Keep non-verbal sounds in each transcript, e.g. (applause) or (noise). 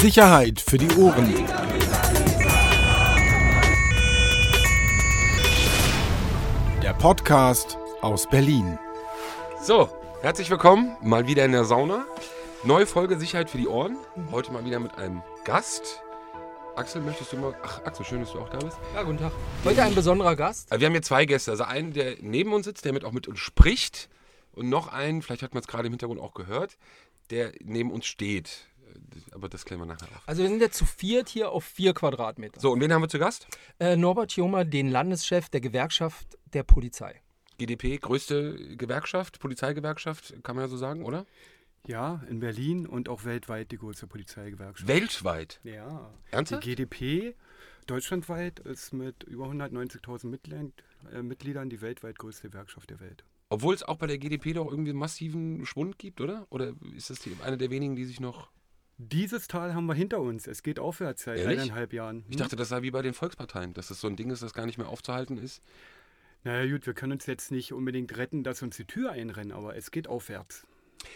Sicherheit für die Ohren. Der Podcast aus Berlin. So, herzlich willkommen, mal wieder in der Sauna. Neue Folge Sicherheit für die Ohren. Heute mal wieder mit einem Gast. Axel, möchtest du mal. Ach, Axel, schön, dass du auch da bist. Ja, guten Tag. Heute ein besonderer Gast. Äh, Wir haben hier zwei Gäste. Also einen, der neben uns sitzt, der mit auch mit uns spricht. Und noch einen, vielleicht hat man es gerade im Hintergrund auch gehört, der neben uns steht. Aber das klären wir nachher auf. Also wir sind jetzt zu viert hier auf vier Quadratmeter. So, und wen haben wir zu Gast? Äh, Norbert Jomer, den Landeschef der Gewerkschaft der Polizei. GdP, größte Gewerkschaft, Polizeigewerkschaft, kann man ja so sagen, oder? Ja, in Berlin und auch weltweit die größte Polizeigewerkschaft. Weltweit. ja. Ernsthaft? Die GdP deutschlandweit ist mit über 190.000 Mitglied, äh, Mitgliedern die weltweit größte Gewerkschaft der Welt. Obwohl es auch bei der GdP doch irgendwie einen massiven Schwund gibt, oder? Oder ist das die, eine der wenigen, die sich noch. Dieses Tal haben wir hinter uns. Es geht aufwärts seit Ehrlich? eineinhalb Jahren. Ich dachte, das sei wie bei den Volksparteien, dass das so ein Ding ist, das gar nicht mehr aufzuhalten ist. Naja gut, wir können uns jetzt nicht unbedingt retten, dass uns die Tür einrennen, aber es geht aufwärts.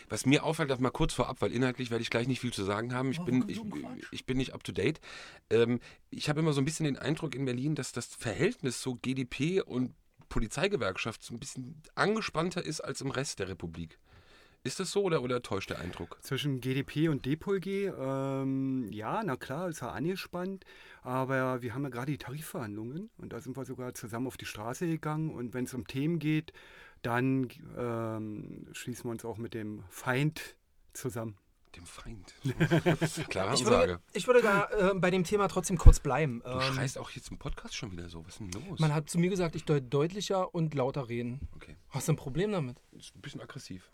Was mir auffällt, das mal kurz vorab, weil inhaltlich werde ich gleich nicht viel zu sagen haben. Ich, bin, ich, ich bin nicht up to date. Ähm, ich habe immer so ein bisschen den Eindruck in Berlin, dass das Verhältnis so GdP und Polizeigewerkschaft so ein bisschen angespannter ist als im Rest der Republik. Ist das so oder, oder täuscht der Eindruck? Zwischen GdP und DPolG, ähm, ja, na klar, ist ja angespannt, aber wir haben ja gerade die Tarifverhandlungen und da sind wir sogar zusammen auf die Straße gegangen und wenn es um Themen geht, dann ähm, schließen wir uns auch mit dem Feind zusammen. Dem Feind. (laughs) Klare Ich würde, Ansage. ich würde da äh, bei dem Thema trotzdem kurz bleiben. Du Ähm, schreist auch jetzt im Podcast schon wieder so. Was ist denn los? man hat zu mir gesagt, ich soll deutlicher und lauter reden. okay. Hast du ein Problem damit? Ist ein bisschen aggressiv.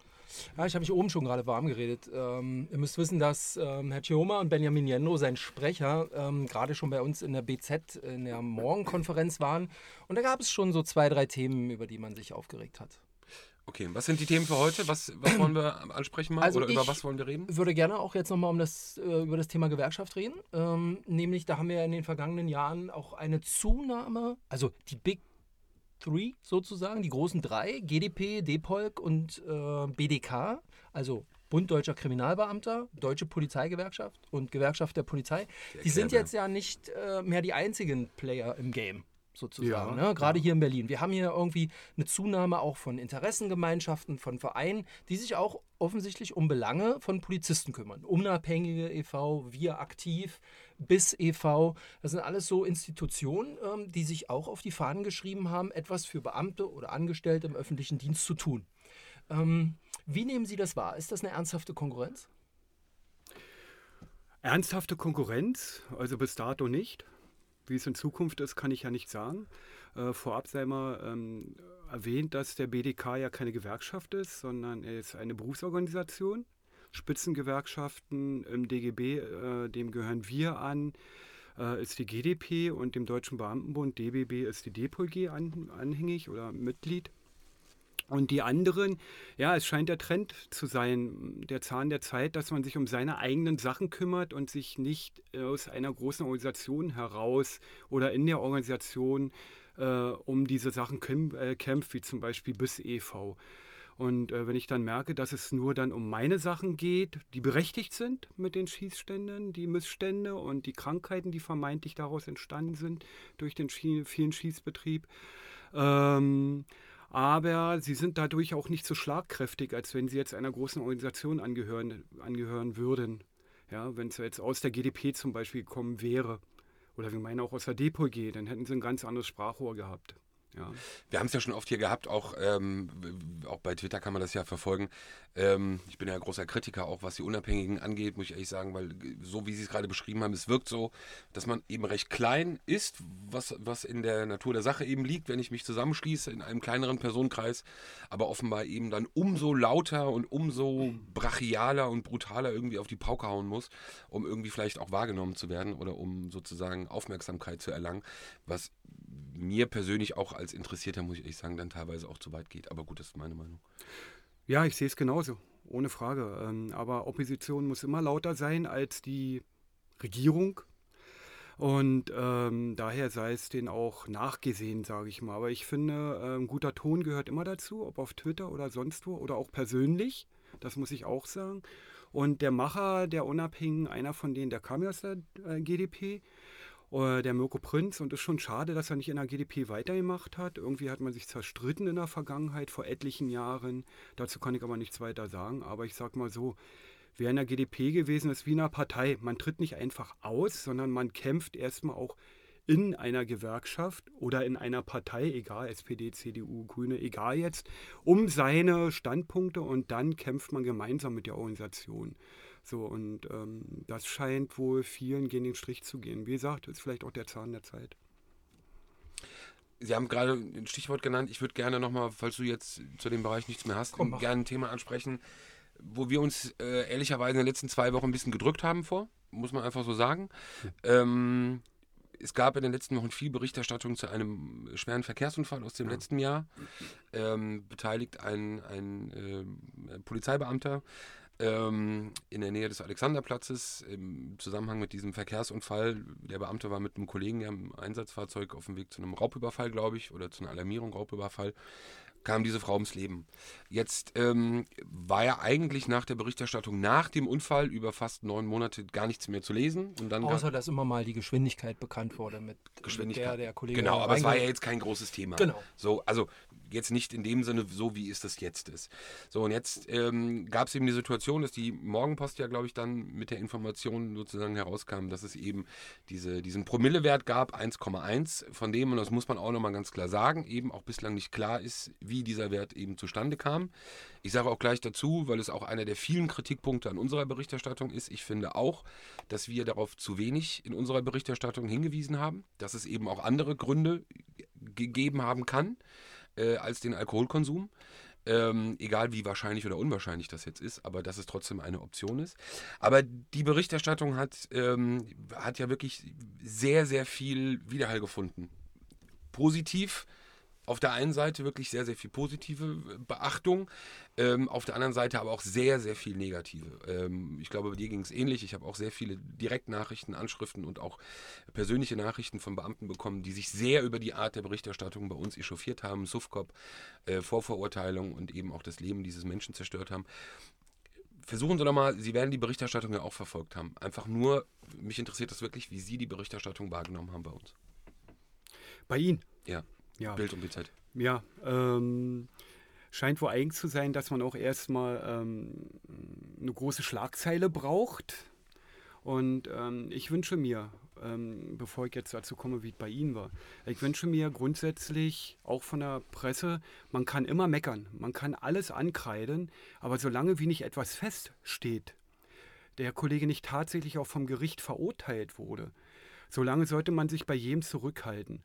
Ja, ich habe mich oben schon gerade warm geredet. Ähm, ihr müsst wissen, dass ähm, Herr Chioma und Benjamin Jendo, sein Sprecher, ähm, gerade schon bei uns in der BZ in der Morgenkonferenz waren. Und da gab es schon so zwei, drei Themen, über die man sich aufgeregt hat. Okay, was sind die Themen für heute? Was, was wollen wir ansprechen mal? Also oder über ich- was wollen wir reden? würde gerne auch jetzt nochmal um das, äh, über das Thema Gewerkschaft reden. Ähm, nämlich, da haben wir in den vergangenen Jahren auch eine Zunahme, also die Big Three sozusagen, die großen drei, GdP, DPolk und äh, BDK, also Bund Deutscher Kriminalbeamter, Deutsche Polizeigewerkschaft und Gewerkschaft der Polizei, die sind Erklär jetzt ja nicht äh, mehr die einzigen Player im Game. Sozusagen, Ja, ne? gerade hier in Berlin. Wir haben hier irgendwie eine Zunahme auch von Interessengemeinschaften, von Vereinen, die sich auch offensichtlich um Belange von Polizisten kümmern. Unabhängige e.V., Wir aktiv, BIS e.V., das sind alles so Institutionen, ähm, die sich auch auf die Fahnen geschrieben haben, etwas für Beamte oder Angestellte im öffentlichen Dienst zu tun. Ähm, wie nehmen Sie das wahr? Ist das eine ernsthafte Konkurrenz? Ernsthafte Konkurrenz, also bis dato nicht. Wie es in Zukunft ist, kann ich ja nicht sagen. Äh, vorab sei mal ähm, erwähnt, dass der BDK ja keine Gewerkschaft ist, sondern er ist eine Berufsorganisation. Spitzengewerkschaften im DGB, äh, dem gehören wir an, äh, ist die GdP und dem Deutschen Beamtenbund, DBB, ist die DPolG an, anhängig oder Mitglied. Und die anderen, ja, es scheint der Trend zu sein, der Zahn der Zeit, dass man sich um seine eigenen Sachen kümmert und sich nicht aus einer großen Organisation heraus oder in der Organisation äh, um diese Sachen äh, kämpft, wie zum Beispiel BIS e.V. Und äh, wenn ich dann merke, dass es nur dann um meine Sachen geht, die berechtigt sind mit den Schießständen, die Missstände und die Krankheiten, die vermeintlich daraus entstanden sind durch den vielen Schießbetrieb, ähm, aber sie sind dadurch auch nicht so schlagkräftig, als wenn sie jetzt einer großen Organisation angehören, angehören würden. Ja, wenn es jetzt aus der GdP zum Beispiel gekommen wäre. Oder wir meinen auch aus der DPOG, dann hätten sie ein ganz anderes Sprachrohr gehabt. Ja. Wir haben es ja schon oft hier gehabt, auch, ähm, auch bei Twitter kann man das ja verfolgen. Ähm, ich bin ja großer Kritiker, auch was die Unabhängigen angeht, muss ich ehrlich sagen, weil so wie Sie es gerade beschrieben haben, es wirkt so, dass man eben recht klein ist, was, was in der Natur der Sache eben liegt, wenn ich mich zusammenschließe in einem kleineren Personenkreis, aber offenbar eben dann umso lauter und umso brachialer und brutaler irgendwie auf die Pauke hauen muss, um irgendwie vielleicht auch wahrgenommen zu werden oder um sozusagen Aufmerksamkeit zu erlangen, was mir persönlich auch als Interessierter, muss ich ehrlich sagen, dann teilweise auch zu weit geht. Aber gut, das ist meine Meinung. Ja, ich sehe es genauso, ohne Frage. Ähm, Aber Opposition muss immer lauter sein als die Regierung. Und ähm, daher sei es denen auch nachgesehen, sage ich mal. Aber ich finde, ähm, guter Ton gehört immer dazu, ob auf Twitter oder sonst wo oder auch persönlich. Das muss ich auch sagen. Und der Macher der Unabhängigen, einer von denen, der kam ja aus der äh, GDP, äh, der Mirko Prinz. Und es ist schon schade, dass er nicht in der GDP weitergemacht hat. Irgendwie hat man sich zerstritten in der Vergangenheit, vor etlichen Jahren. Dazu kann ich aber nichts weiter sagen. Aber ich sag mal so, wer in der GDP gewesen ist, wie in einer Partei. Man tritt nicht einfach aus, sondern man kämpft erstmal auch in einer Gewerkschaft oder in einer Partei, egal, SPD, CDU, Grüne, egal jetzt, um seine Standpunkte und dann kämpft man gemeinsam mit der Organisation. So, und ähm, das scheint wohl vielen gegen den Strich zu gehen. Wie gesagt, ist vielleicht auch der Zahn der Zeit. Sie haben gerade ein Stichwort genannt. Ich würde gerne nochmal, falls du jetzt zu dem Bereich nichts mehr hast, Komm, gerne ein Thema ansprechen, wo wir uns äh, ehrlicherweise in den letzten zwei Wochen ein bisschen gedrückt haben vor, muss man einfach so sagen. Ähm, es gab in den letzten Wochen viel Berichterstattung zu einem schweren Verkehrsunfall aus dem letzten Jahr. Ähm, beteiligt ein, ein äh, Polizeibeamter ähm, in der Nähe des Alexanderplatzes im Zusammenhang mit diesem Verkehrsunfall. Der Beamte war mit einem Kollegen im Einsatzfahrzeug auf dem Weg zu einem Raubüberfall, glaube ich, oder zu einer Alarmierung, Raubüberfall kam diese Frau ums Leben. Jetzt ähm, war ja eigentlich nach der Berichterstattung nach dem Unfall über fast neun Monate gar nichts mehr zu lesen. Und dann Außer, dass immer mal die Geschwindigkeit bekannt wurde mit, Geschwindigkeit. mit der der Kollege Genau, aber es war ja jetzt kein großes Thema. Genau. So, also jetzt nicht in dem Sinne, so wie es das jetzt ist. So, und jetzt ähm, gab es eben die Situation, dass die Morgenpost ja, glaube ich, dann mit der Information sozusagen herauskam, dass es eben diese, diesen Promillewert gab, 1,1, von dem, und das muss man auch nochmal ganz klar sagen, eben auch bislang nicht klar ist, wie dieser Wert eben zustande kam. Ich sage auch gleich dazu, weil es auch einer der vielen Kritikpunkte an unserer Berichterstattung ist. Ich finde auch, dass wir darauf zu wenig in unserer Berichterstattung hingewiesen haben, dass es eben auch andere Gründe gegeben haben kann äh, als den Alkoholkonsum. Ähm, egal wie wahrscheinlich oder unwahrscheinlich das jetzt ist, aber dass es trotzdem eine Option ist. Aber die Berichterstattung hat, ähm, hat ja wirklich sehr, sehr viel Widerhall gefunden. Positiv, auf der einen Seite wirklich sehr, sehr viel positive Beachtung, ähm, auf der anderen Seite aber auch sehr, sehr viel negative. Ähm, ich glaube, bei dir ging es ähnlich. Ich habe auch sehr viele Direktnachrichten, Anschriften und auch persönliche Nachrichten von Beamten bekommen, die sich sehr über die Art der Berichterstattung bei uns echauffiert haben. Sufcop, äh, Vorverurteilung und eben auch das Leben dieses Menschen zerstört haben. Versuchen Sie doch mal, Sie werden die Berichterstattung ja auch verfolgt haben. Einfach nur, mich interessiert das wirklich, wie Sie die Berichterstattung wahrgenommen haben bei uns. Bei Ihnen? Ja, Ja. Bild und BZ. Ja, ähm, scheint wohl eigen zu sein, dass man auch erstmal ähm, eine große Schlagzeile braucht. Und ähm, ich wünsche mir, ähm, bevor ich jetzt dazu komme, wie es bei Ihnen war, ich wünsche mir grundsätzlich auch von der Presse, man kann immer meckern, man kann alles ankreiden, aber solange wie nicht etwas feststeht, der Kollege nicht tatsächlich auch vom Gericht verurteilt wurde, solange sollte man sich bei jedem zurückhalten,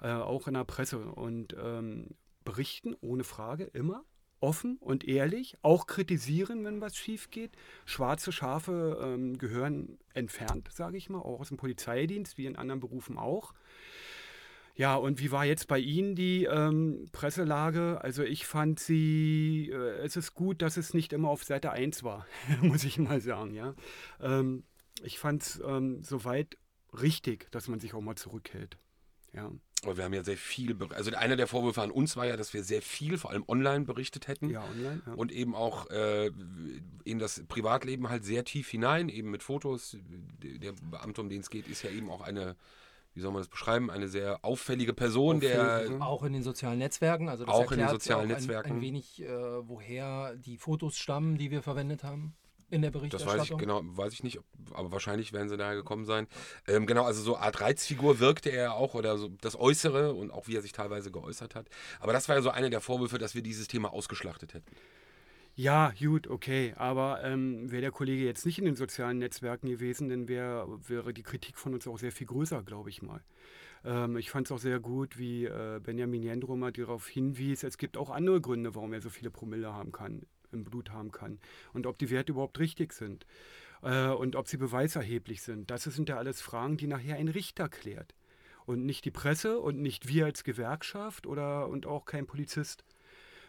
äh, auch in der Presse und ähm, berichten ohne Frage immer offen und ehrlich, auch kritisieren, wenn was schief geht. Schwarze Schafe ähm, gehören entfernt, sage ich mal, auch aus dem Polizeidienst, wie in anderen Berufen auch. Ja, und wie war jetzt bei Ihnen die ähm, Presselage? Also ich fand sie, äh, es ist gut, dass es nicht immer auf Seite 1 war, (laughs) muss ich mal sagen, ja. Ähm, ich fand es ähm, soweit richtig, dass man sich auch mal zurückhält. Ja. Aber wir haben ja sehr viel, also einer der Vorwürfe an uns war ja, dass wir sehr viel, vor allem online berichtet hätten. Ja, online. Ja. Und eben auch äh, in das Privatleben halt sehr tief hinein, eben mit Fotos. Der Beamte, um den es geht, ist ja eben auch eine, wie soll man das beschreiben, eine sehr auffällige Person, der Auffällig, ne? Auch in den sozialen Netzwerken. Also das Auch in den erklärt sozialen auch ein, Netzwerken. Ein wenig, äh, woher die Fotos stammen, die wir verwendet haben in der Das Berichterstattung. weiß ich genau, weiß ich nicht, aber wahrscheinlich werden sie daher gekommen sein. Ähm, genau, also so eine Art Reizfigur wirkte er auch oder so das Äußere und auch wie er sich teilweise geäußert hat. Aber das war ja so einer der Vorwürfe, dass wir dieses Thema ausgeschlachtet hätten. Ja, gut, okay. Aber ähm, wäre der Kollege jetzt nicht in den sozialen Netzwerken gewesen, dann wär, wäre die Kritik von uns auch sehr viel größer, glaube ich mal. Ähm, ich fand es auch sehr gut, wie äh, Benjamin Jendro mal darauf hinwies, es gibt auch andere Gründe, warum er so viele Promille haben kann, im Blut haben kann. Und ob die Werte überhaupt richtig sind. Äh, und ob sie beweiserheblich sind. Das sind ja alles Fragen, die nachher ein Richter klärt. Und nicht die Presse und nicht wir als Gewerkschaft oder und auch kein Polizist.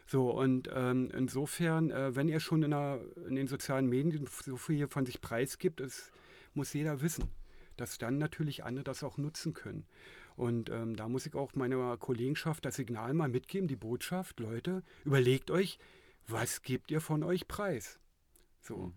So, und ähm, insofern, äh, wenn er schon in, der, in den sozialen Medien so viel von sich preisgibt, es muss jeder wissen, dass dann natürlich andere das auch nutzen können. Und ähm, da muss ich auch meiner Kollegenschaft das Signal mal mitgeben, die Botschaft, Leute, überlegt euch, was gebt ihr von euch preis? So.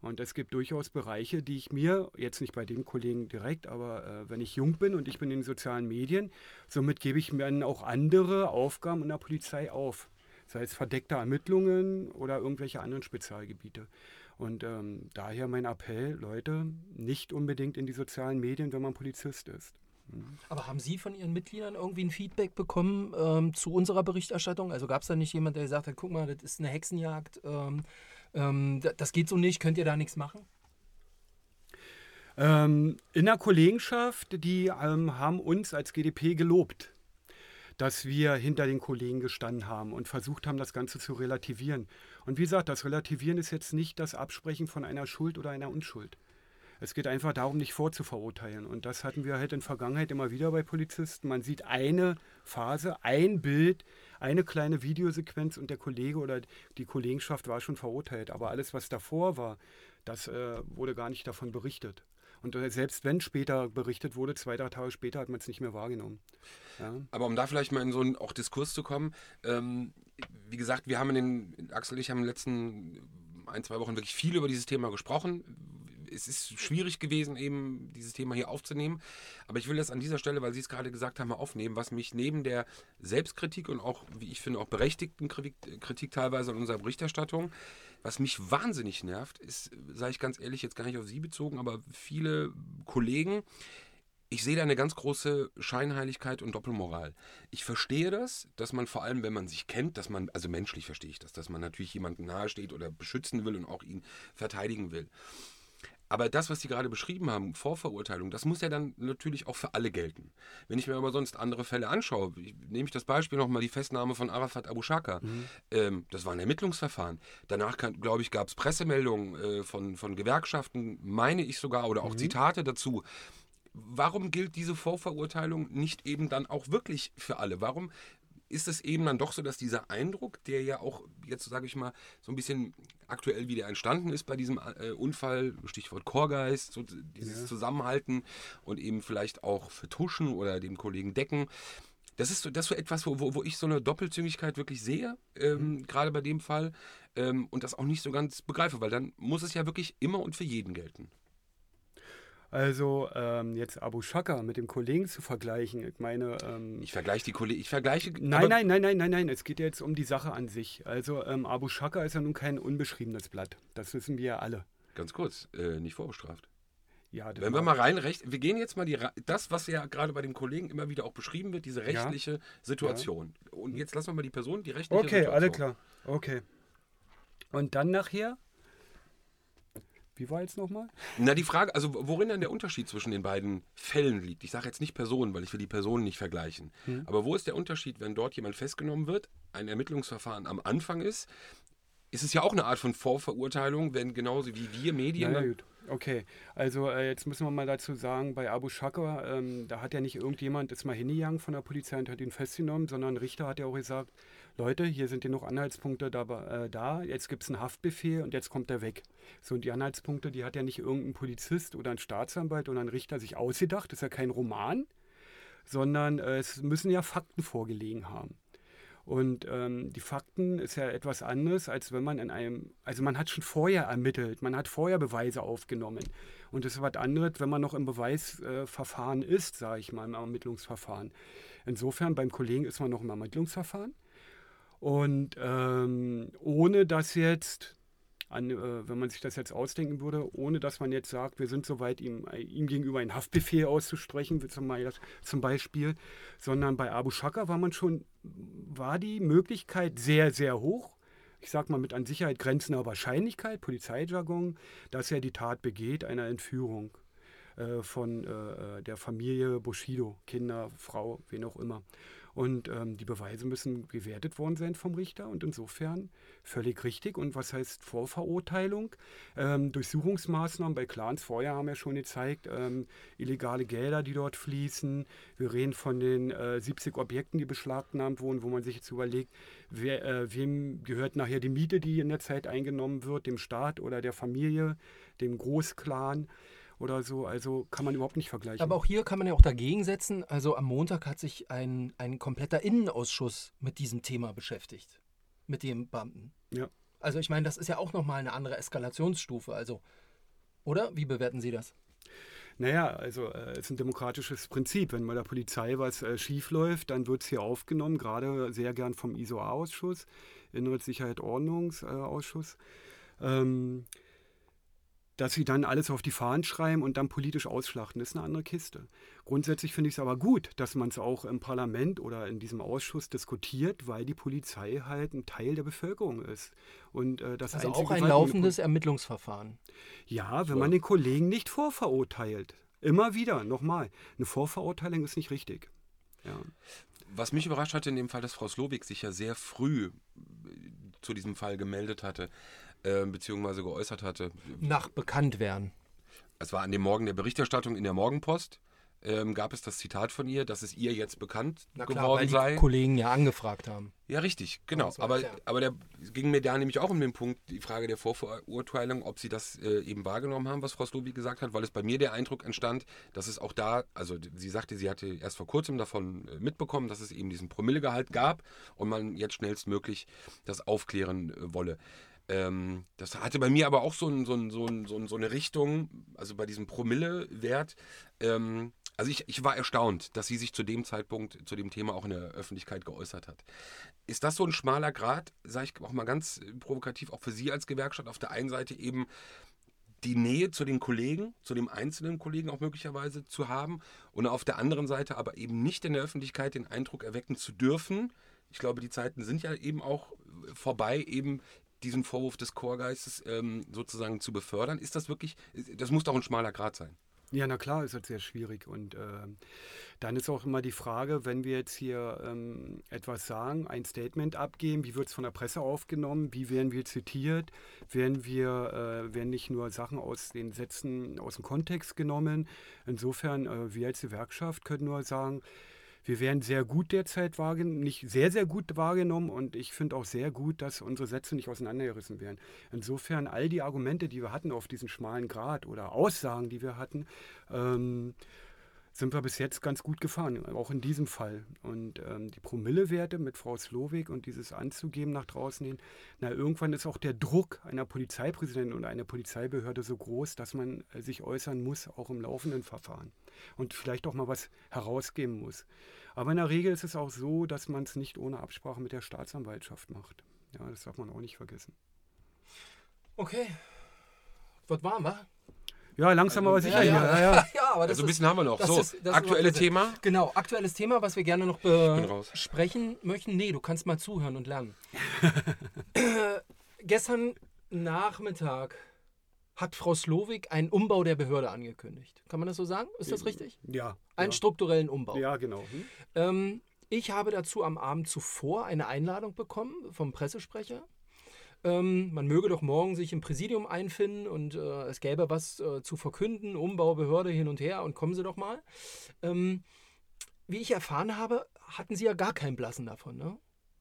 Und es gibt durchaus Bereiche, die ich mir, jetzt nicht bei dem Kollegen direkt, aber äh, wenn ich jung bin und ich bin in den sozialen Medien, somit gebe ich mir dann auch andere Aufgaben in der Polizei auf. Sei es verdeckte Ermittlungen oder irgendwelche anderen Spezialgebiete. Und ähm, daher mein Appell, Leute, nicht unbedingt in die sozialen Medien, wenn man Polizist ist. Aber haben Sie von Ihren Mitgliedern irgendwie ein Feedback bekommen ähm, zu unserer Berichterstattung? Also gab es da nicht jemand, der gesagt hat, guck mal, das ist eine Hexenjagd, ähm, ähm, das geht so nicht, könnt ihr da nichts machen? Ähm, in der Kollegenschaft, die ähm, haben uns als GDP gelobt, dass wir hinter den Kollegen gestanden haben und versucht haben, das Ganze zu relativieren. Und wie gesagt, das Relativieren ist jetzt nicht das Absprechen von einer Schuld oder einer Unschuld. Es geht einfach darum, nicht vorzuverurteilen. Und das hatten wir halt in Vergangenheit immer wieder bei Polizisten. Man sieht eine Phase, ein Bild, eine kleine Videosequenz und der Kollege oder die Kollegenschaft war schon verurteilt. Aber alles, was davor war, das äh, wurde gar nicht davon berichtet. Und äh, selbst wenn später berichtet wurde, zwei, drei Tage später hat man es nicht mehr wahrgenommen. Ja. Aber um da vielleicht mal in so einen auch Diskurs zu kommen, ähm, wie gesagt, wir haben in den, Axel und ich haben in den letzten ein, zwei Wochen wirklich viel über dieses Thema gesprochen es ist schwierig gewesen, eben dieses Thema hier aufzunehmen. Aber ich will das an dieser Stelle, weil Sie es gerade gesagt haben, mal aufnehmen, was mich neben der Selbstkritik und auch, wie ich finde, auch berechtigten Kritik teilweise an unserer Berichterstattung, was mich wahnsinnig nervt, ist, sage ich ganz ehrlich, jetzt gar nicht auf Sie bezogen, aber viele Kollegen, ich sehe da eine ganz große Scheinheiligkeit und Doppelmoral. Ich verstehe das, dass man vor allem, wenn man sich kennt, dass man, also menschlich verstehe ich das, dass man natürlich jemandem nahesteht oder beschützen will und auch ihn verteidigen will. Aber das, was Sie gerade beschrieben haben, Vorverurteilung, das muss ja dann natürlich auch für alle gelten. Wenn ich mir aber sonst andere Fälle anschaue, nehme ich das Beispiel nochmal die Festnahme von Arafat Abu Shaka. Mhm. Ähm, das war ein Ermittlungsverfahren. Danach, glaube ich, gab es Pressemeldungen äh, von, von Gewerkschaften, meine ich sogar, oder auch mhm. Zitate dazu. Warum gilt diese Vorverurteilung nicht eben dann auch wirklich für alle? Warum ist es eben dann doch so, dass dieser Eindruck, der ja auch jetzt, sage ich mal, so ein bisschen aktuell wieder entstanden ist bei diesem äh, Unfall, Stichwort Chorgeist, so dieses ja. Zusammenhalten und eben vielleicht auch vertuschen oder dem Kollegen decken. Das ist so, das ist so etwas, wo, wo, wo ich so eine Doppelzüngigkeit wirklich sehe, ähm, mhm. gerade bei dem Fall, ähm, und das auch nicht so ganz begreife, weil dann muss es ja wirklich immer und für jeden gelten. Also ähm, jetzt Abu Shaka mit dem Kollegen zu vergleichen, ich meine... Ähm, ich vergleiche die Kollegen, ich vergleiche... Nein, nein, nein, nein, nein, nein, es geht jetzt um die Sache an sich. Also ähm, Abu Shaka ist ja nun kein unbeschriebenes Blatt, das wissen wir ja alle. Ganz kurz, äh, nicht vorbestraft. Ja, Wenn wir mal rein, recht, wir gehen jetzt mal die, das, was ja gerade bei dem Kollegen immer wieder auch beschrieben wird, diese rechtliche ja, Situation. Ja. Und jetzt lassen wir mal die Person, die rechtliche okay, Situation. Okay, alle klar. Okay. Und dann nachher wie war jetzt nochmal? Na, die Frage, also worin dann der Unterschied zwischen den beiden Fällen liegt. Ich sage jetzt nicht Personen, weil ich will die Personen nicht vergleichen. Hm. Aber wo ist der Unterschied, wenn dort jemand festgenommen wird, ein Ermittlungsverfahren am Anfang ist? Ist es ja auch eine Art von Vorverurteilung, wenn genauso wie wir Medien. Na ja, gut. Okay, also äh, jetzt müssen wir mal dazu sagen, bei Abu Shaka, ähm, da hat ja nicht irgendjemand ist mal hingegangen von der Polizei und hat ihn festgenommen, sondern ein Richter hat ja auch gesagt, Leute, hier sind genug Anhaltspunkte da, äh, da jetzt gibt es einen Haftbefehl und jetzt kommt er weg. So, und die Anhaltspunkte, die hat ja nicht irgendein Polizist oder ein Staatsanwalt oder ein Richter sich ausgedacht, das ist ja kein Roman, sondern äh, es müssen ja Fakten vorgelegen haben. Und ähm, die Fakten ist ja etwas anderes, als wenn man in einem, also man hat schon vorher ermittelt, man hat vorher Beweise aufgenommen. Und es ist was anderes, wenn man noch im Beweisverfahren ist, sage ich mal, im Ermittlungsverfahren. Insofern beim Kollegen ist man noch im Ermittlungsverfahren. Und ähm, ohne dass jetzt, an, äh, wenn man sich das jetzt ausdenken würde, ohne dass man jetzt sagt, wir sind soweit, ihm, äh, ihm gegenüber einen Haftbefehl auszusprechen, zum Beispiel, sondern bei Abu Shaka war man schon, war die Möglichkeit sehr, sehr hoch, ich sage mal mit an Sicherheit grenzender Wahrscheinlichkeit, Polizeijargon, dass er die Tat begeht, einer Entführung äh, von äh, äh der Familie Bushido, Kinder, Frau, wen auch immer. Und ähm, die Beweise müssen gewertet worden sein vom Richter und insofern völlig richtig. Und was heißt Vorverurteilung? Ähm, Durchsuchungsmaßnahmen bei Clans vorher haben ja schon gezeigt, ähm, illegale Gelder, die dort fließen. Wir reden von den äh, 70 Objekten, die beschlagnahmt wurden, wo man sich jetzt überlegt, wer, äh, wem gehört nachher die Miete, die in der Zeit eingenommen wird, dem Staat oder der Familie, dem Großclan oder so. Also kann man überhaupt nicht vergleichen. Aber auch hier kann man ja auch dagegen setzen. Also am Montag hat sich ein, ein kompletter Innenausschuss mit diesem Thema beschäftigt. Mit dem Beamten. Ja. Also ich meine, das ist ja auch nochmal eine andere Eskalationsstufe. Also, oder? Wie bewerten Sie das? Naja, also äh, es ist ein demokratisches Prinzip. Wenn bei der Polizei was äh, schief läuft, dann wird es hier aufgenommen, gerade sehr gern vom ISOA-Ausschuss, Innere Sicherheit Ordnungsausschuss. Äh, ähm, dass sie dann alles auf die Fahnen schreiben und dann politisch ausschlachten, das ist eine andere Kiste. Grundsätzlich finde ich es aber gut, dass man es auch im Parlament oder in diesem Ausschuss diskutiert, weil die Polizei halt ein Teil der Bevölkerung ist. Und, äh, das also auch ein laufendes Ermittlungsverfahren. Ja, wenn man den Kollegen nicht vorverurteilt. Immer wieder, nochmal, eine Vorverurteilung ist nicht richtig. Ja. Was mich überrascht hatte in dem Fall, dass Frau Slowik sich ja sehr früh zu diesem Fall gemeldet hatte äh, beziehungsweise geäußert hatte. Nach Bekanntwerden. Es war an dem Morgen der Berichterstattung in der Morgenpost. Ähm, gab es das Zitat von ihr, dass es ihr jetzt bekannt Na klar, geworden weil die sei. Kollegen ja angefragt haben. Ja, richtig, genau. Aber, aber der ging mir da nämlich auch um den Punkt, die Frage der Vorverurteilung, ob sie das äh, eben wahrgenommen haben, was Frau Slobi gesagt hat, weil es bei mir der Eindruck entstand, dass es auch da, also sie sagte, sie hatte erst vor kurzem davon äh, mitbekommen, dass es eben diesen Promillegehalt gab und man jetzt schnellstmöglich das aufklären äh, wolle. Ähm, das hatte bei mir aber auch so, ein, so, ein, so, ein, so, ein, so eine Richtung, also bei diesem Promille-Wert. Ähm, also ich, ich war erstaunt, dass sie sich zu dem Zeitpunkt, zu dem Thema auch in der Öffentlichkeit geäußert hat. Ist das so ein schmaler Grad, sage ich auch mal ganz äh, provokativ, auch für Sie als Gewerkschaft, auf der einen Seite eben die Nähe zu den Kollegen, zu dem einzelnen Kollegen auch möglicherweise zu haben und auf der anderen Seite aber eben nicht in der Öffentlichkeit den Eindruck erwecken zu dürfen. Ich glaube, die Zeiten sind ja eben auch vorbei, eben diesen Vorwurf des Chorgeistes ähm, sozusagen zu befördern. Ist das wirklich, das muss doch ein schmaler Grad sein. Ja, na klar, ist das sehr schwierig. Und äh, dann ist auch immer die Frage, wenn wir jetzt hier ähm, etwas sagen, ein Statement abgeben, wie wird es von der Presse aufgenommen, wie werden wir zitiert, werden wir, äh, werden nicht nur Sachen aus den Sätzen aus dem Kontext genommen. Insofern, äh, wir als Gewerkschaft können nur sagen, wir werden sehr gut derzeit wahrgenommen, nicht sehr, sehr gut wahrgenommen und ich finde auch sehr gut, dass unsere Sätze nicht auseinandergerissen werden. Insofern all die Argumente, die wir hatten auf diesen schmalen Grad oder Aussagen, die wir hatten, ähm, sind wir bis jetzt ganz gut gefahren, auch in diesem Fall. Und ähm, die Promillewerte mit Frau Slowik und dieses anzugeben nach draußen hin, na irgendwann ist auch der Druck einer Polizeipräsidentin oder einer Polizeibehörde so groß, dass man äh, sich äußern muss, auch im laufenden Verfahren. Und vielleicht auch mal was herausgeben muss. Aber in der Regel ist es auch so, dass man es nicht ohne Absprache mit der Staatsanwaltschaft macht. Ja, das darf man auch nicht vergessen. Okay. Was waren wir? Ja, langsam aber sicher. ja. Ja, ja. (laughs) ja, aber das Also ein ist, bisschen haben wir noch. das So, ist- das ist aktuelle überhaupt- Thema. Genau, aktuelles Thema, was wir gerne noch besprechen möchten. Nee, du kannst mal zuhören und lernen. (laughs) äh, gestern Nachmittag hat Frau Slowik einen Umbau der Behörde angekündigt. Kann man das so sagen? Ist das richtig? ja. Einen ja. strukturellen Umbau. Ja, genau. Hm? Ähm, ich habe dazu am Abend zuvor eine Einladung bekommen vom Pressesprecher. Ähm, man möge doch morgen sich im Präsidium einfinden und äh, es gäbe was äh, zu verkünden, Umbau, Behörde hin und her und kommen Sie doch mal. Ähm, wie ich erfahren habe, hatten Sie ja gar keinen Blassen davon. Ne?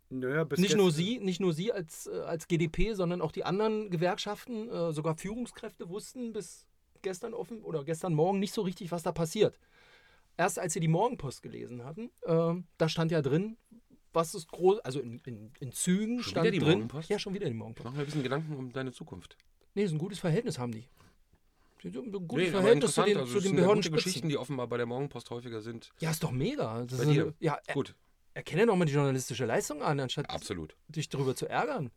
Naja, bis Nicht nur Sie, nicht nur Sie als, äh, als GDP, sondern auch die anderen Gewerkschaften, äh, sogar Führungskräfte wussten bis gestern offen oder gestern Morgen nicht so richtig, was da passiert. Erst als Sie die Morgenpost gelesen hatten, äh, da stand ja drin, was ist groß, also in, in, in Zügen Schon stand wieder die drin. Morgenpost? Ja, schon wieder die Morgenpost. Machen wir ein bisschen Gedanken um deine Zukunft. Nee, so ein gutes Verhältnis haben die. Ein gutes Nee, aber Verhältnis zu interessant, den, also zu es den sind ja gute Behördenspitzen. Geschichten, die offenbar bei der Morgenpost häufiger sind. Ja, ist doch mega. Das Bei ist, dir? Ja, er, Gut, erkenne doch mal die journalistische Leistung an, anstatt absolut. dich darüber zu ärgern.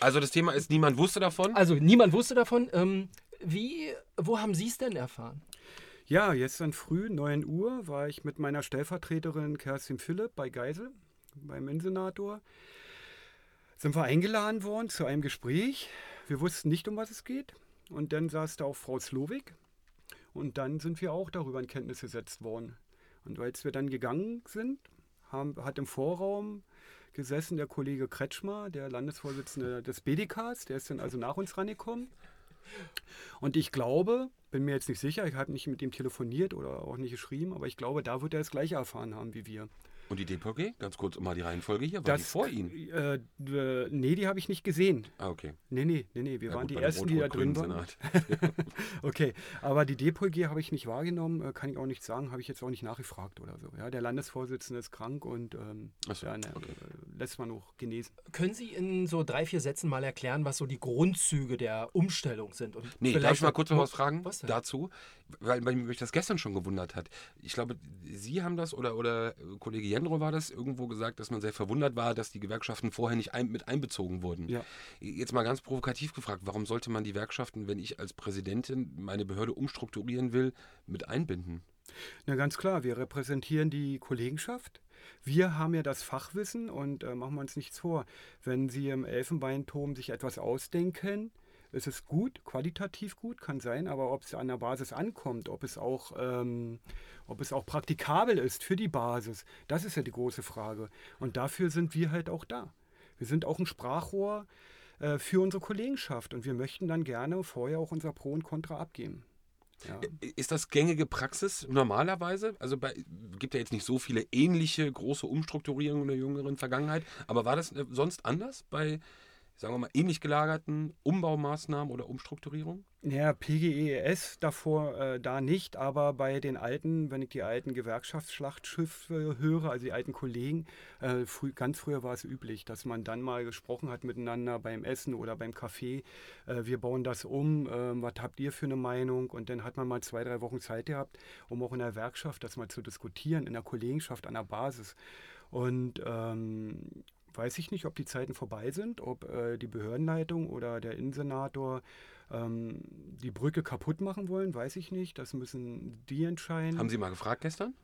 Also das Thema ist, niemand wusste davon. Also niemand wusste davon. Ähm, wie, wo haben Sie es denn erfahren? Ja, gestern früh, 9 Uhr, war ich mit meiner Stellvertreterin Kerstin Philipp bei Geisel, beim Innensenator. Sind wir eingeladen worden zu einem Gespräch. Wir wussten nicht, um was es geht. Und dann saß da auch Frau Slowik. Und dann sind wir auch darüber in Kenntnis gesetzt worden. Und als wir dann gegangen sind, haben, hat im Vorraum gesessen der Kollege Kretschmer, der Landesvorsitzende des BDKs. Der ist dann also nach uns rangekommen. Und ich glaube, bin mir jetzt nicht sicher, ich habe nicht mit ihm telefoniert oder auch nicht geschrieben, aber ich glaube, da wird er das gleiche erfahren haben wie wir. Und die DPG, ganz kurz mal die Reihenfolge hier, war die vor Ihnen? Äh, äh, nee, die habe ich nicht gesehen. Ah, okay. Nee, nee, nee, nee. wir Ja, waren gut, die Ersten, die da drin waren. (laughs) Okay, aber die DPG habe ich nicht wahrgenommen, äh, kann ich auch nicht sagen, habe ich jetzt auch nicht nachgefragt oder so. Ja, der Landesvorsitzende ist krank und ähm, so, ja, ne, okay. äh, lässt man noch genesen. Können Sie in so drei, vier Sätzen mal erklären, was so die Grundzüge der Umstellung sind? Und Nee, darf ich mal kurz noch was fragen Was denn? dazu? Weil, weil mich das gestern schon gewundert hat. Ich glaube, Sie haben das oder, oder Kollege Jendro war das irgendwo gesagt, dass man sehr verwundert war, dass die Gewerkschaften vorher nicht ein, mit einbezogen wurden. Ja. Jetzt mal ganz provokativ gefragt, warum sollte man die Gewerkschaften, wenn ich als Präsidentin meine Behörde umstrukturieren will, mit einbinden? Na ganz klar, wir repräsentieren die Kollegenschaft. Wir haben ja das Fachwissen und äh, machen wir uns nichts vor. Wenn Sie im Elfenbeinturm sich etwas ausdenken, ist es gut, qualitativ gut, kann sein, aber ob es an der Basis ankommt, ob es auch, ähm, ob es auch praktikabel ist für die Basis, das ist ja die große Frage. Und dafür sind wir halt auch da. Wir sind auch ein Sprachrohr äh, für unsere Kollegenschaft und wir möchten dann gerne vorher auch unser Pro und Contra abgeben. Ja. Ist das gängige Praxis normalerweise? Also bei, gibt ja jetzt nicht so viele ähnliche große Umstrukturierungen in der jüngeren Vergangenheit, aber war das äh, sonst anders bei, sagen wir mal, ähnlich gelagerten Umbaumaßnahmen oder Umstrukturierungen? Ja, PGES davor äh, da nicht, aber bei den alten, wenn ich die alten Gewerkschaftsschlachtschiffe höre, also die alten Kollegen, äh, früh, ganz früher war es üblich, dass man dann mal gesprochen hat miteinander beim Essen oder beim Kaffee. Äh, wir bauen das um, äh, was habt ihr für eine Meinung? Und dann hat man mal zwei, drei Wochen Zeit gehabt, um auch in der Werkschaft das mal zu diskutieren, in der Kollegenschaft an der Basis. Und ähm, weiß ich nicht, ob die Zeiten vorbei sind, ob äh, die Behördenleitung oder der Innensenator ähm, die Brücke kaputt machen wollen, weiß ich nicht. Das müssen die entscheiden. Haben Sie mal gefragt gestern?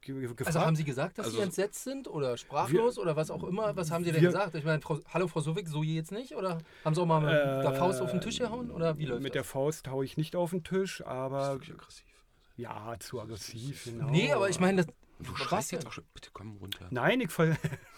Ge- ge- Also gefragt? haben Sie gesagt, dass Also- Sie entsetzt sind oder sprachlos oder was auch immer? Was haben Sie denn wir- gesagt? Ich meine, Frau, hallo Frau Sowik, so jetzt nicht? Oder haben Sie auch mal mit der Faust auf den Tisch gehauen? Oder wie läuft Mit der das? Faust haue ich nicht auf den Tisch, Das ist aber wirklich aggressiv. ja, zu aggressiv. Genau. Nee, aber ich meine, das. Du schreist jetzt auch schon. Bitte komm runter. Nein, ich, ver (laughs)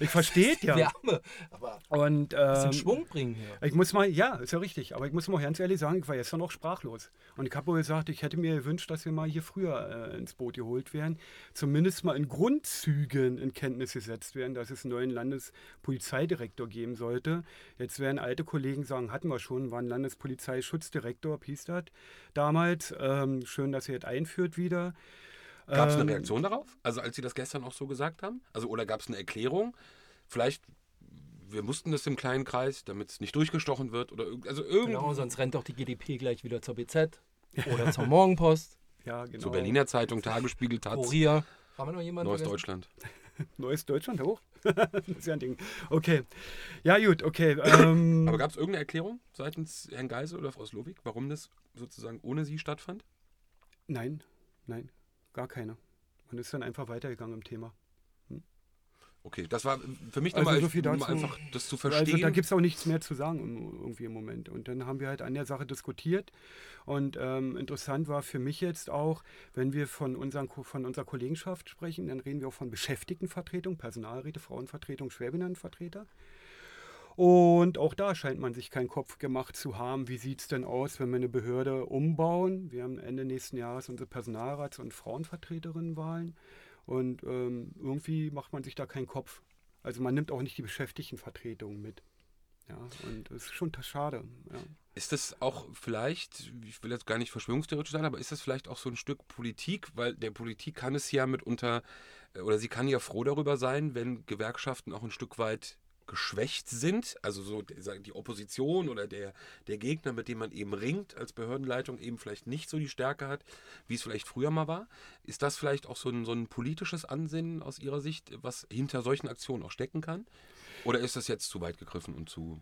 ich verstehe ja. Wärme. Aber Und ähm, Schwung bringen hier. Ich muss mal, ja, ist ja richtig, aber ich muss mal ganz ehrlich sagen, ich war gestern noch sprachlos. Und ich habe wohl gesagt, ich hätte mir gewünscht, dass wir mal hier früher äh, ins Boot geholt werden. Zumindest mal in Grundzügen in Kenntnis gesetzt werden, dass es einen neuen Landespolizeidirektor geben sollte. Jetzt werden alte Kollegen sagen, hatten wir schon, war ein Landespolizeischutzdirektor, hieß das damals. Ähm, schön, dass ihr jetzt einführt wieder. Gab es eine Ähm, Reaktion darauf? Also als Sie das gestern auch so gesagt haben? Also oder gab es eine Erklärung? Vielleicht, wir mussten das im kleinen Kreis, damit es nicht durchgestochen wird oder also irgendwie Genau, sonst rennt doch die GDP gleich wieder zur BZ oder zur Morgenpost, Ja, genau. zur Berliner Zeitung, Tagesspiegel, Taz, Kurier. Haben wir noch jemanden Neues vergessen? Deutschland. (laughs) Neues Deutschland hoch. (laughs) das ist ja ein Ding. Okay. Ja, gut, okay. Ähm, (coughs) Aber gab es irgendeine Erklärung seitens Herrn Geisel oder Frau Slowik, warum das sozusagen ohne Sie stattfand? Nein, nein, gar keine. Man ist dann einfach weitergegangen im Thema. Okay, das war für mich Also nochmal so viel um einfach das zu Also verstehen. da gibt es auch nichts mehr zu sagen im- irgendwie im Moment. Und dann haben wir halt an der Sache diskutiert. Und ähm, interessant war für mich jetzt auch, wenn wir von, unseren, von unserer Kollegenschaft sprechen, dann reden wir auch von Beschäftigtenvertretung, Personalräte, Frauenvertretung, Schwerbehindertenvertreter. Und auch da scheint man sich keinen Kopf gemacht zu haben. Wie sieht es denn aus, wenn wir eine Behörde umbauen? Wir haben Ende nächsten Jahres unsere Personalrats- und Frauenvertreterinnenwahlen. Und ähm, irgendwie macht man sich da keinen Kopf. Also man nimmt auch nicht die Beschäftigtenvertretung mit. Ja, und das ist schon schade. Ja. Ist das auch vielleicht, ich will jetzt gar nicht verschwörungstheoretisch sein, aber ist das vielleicht auch so ein Stück Politik? Weil der Politik kann es ja mitunter, äh, oder sie kann ja froh darüber sein, wenn Gewerkschaften auch ein Stück weit geschwächt sind. Also so die- Opposition oder der, der Gegner, mit dem man eben ringt als Behördenleitung, eben vielleicht nicht so die Stärke hat, wie es vielleicht früher mal war. Ist das vielleicht auch so ein, so ein politisches Ansinnen aus Ihrer Sicht, was hinter solchen Aktionen auch stecken kann? Oder ist das jetzt zu weit gegriffen und zu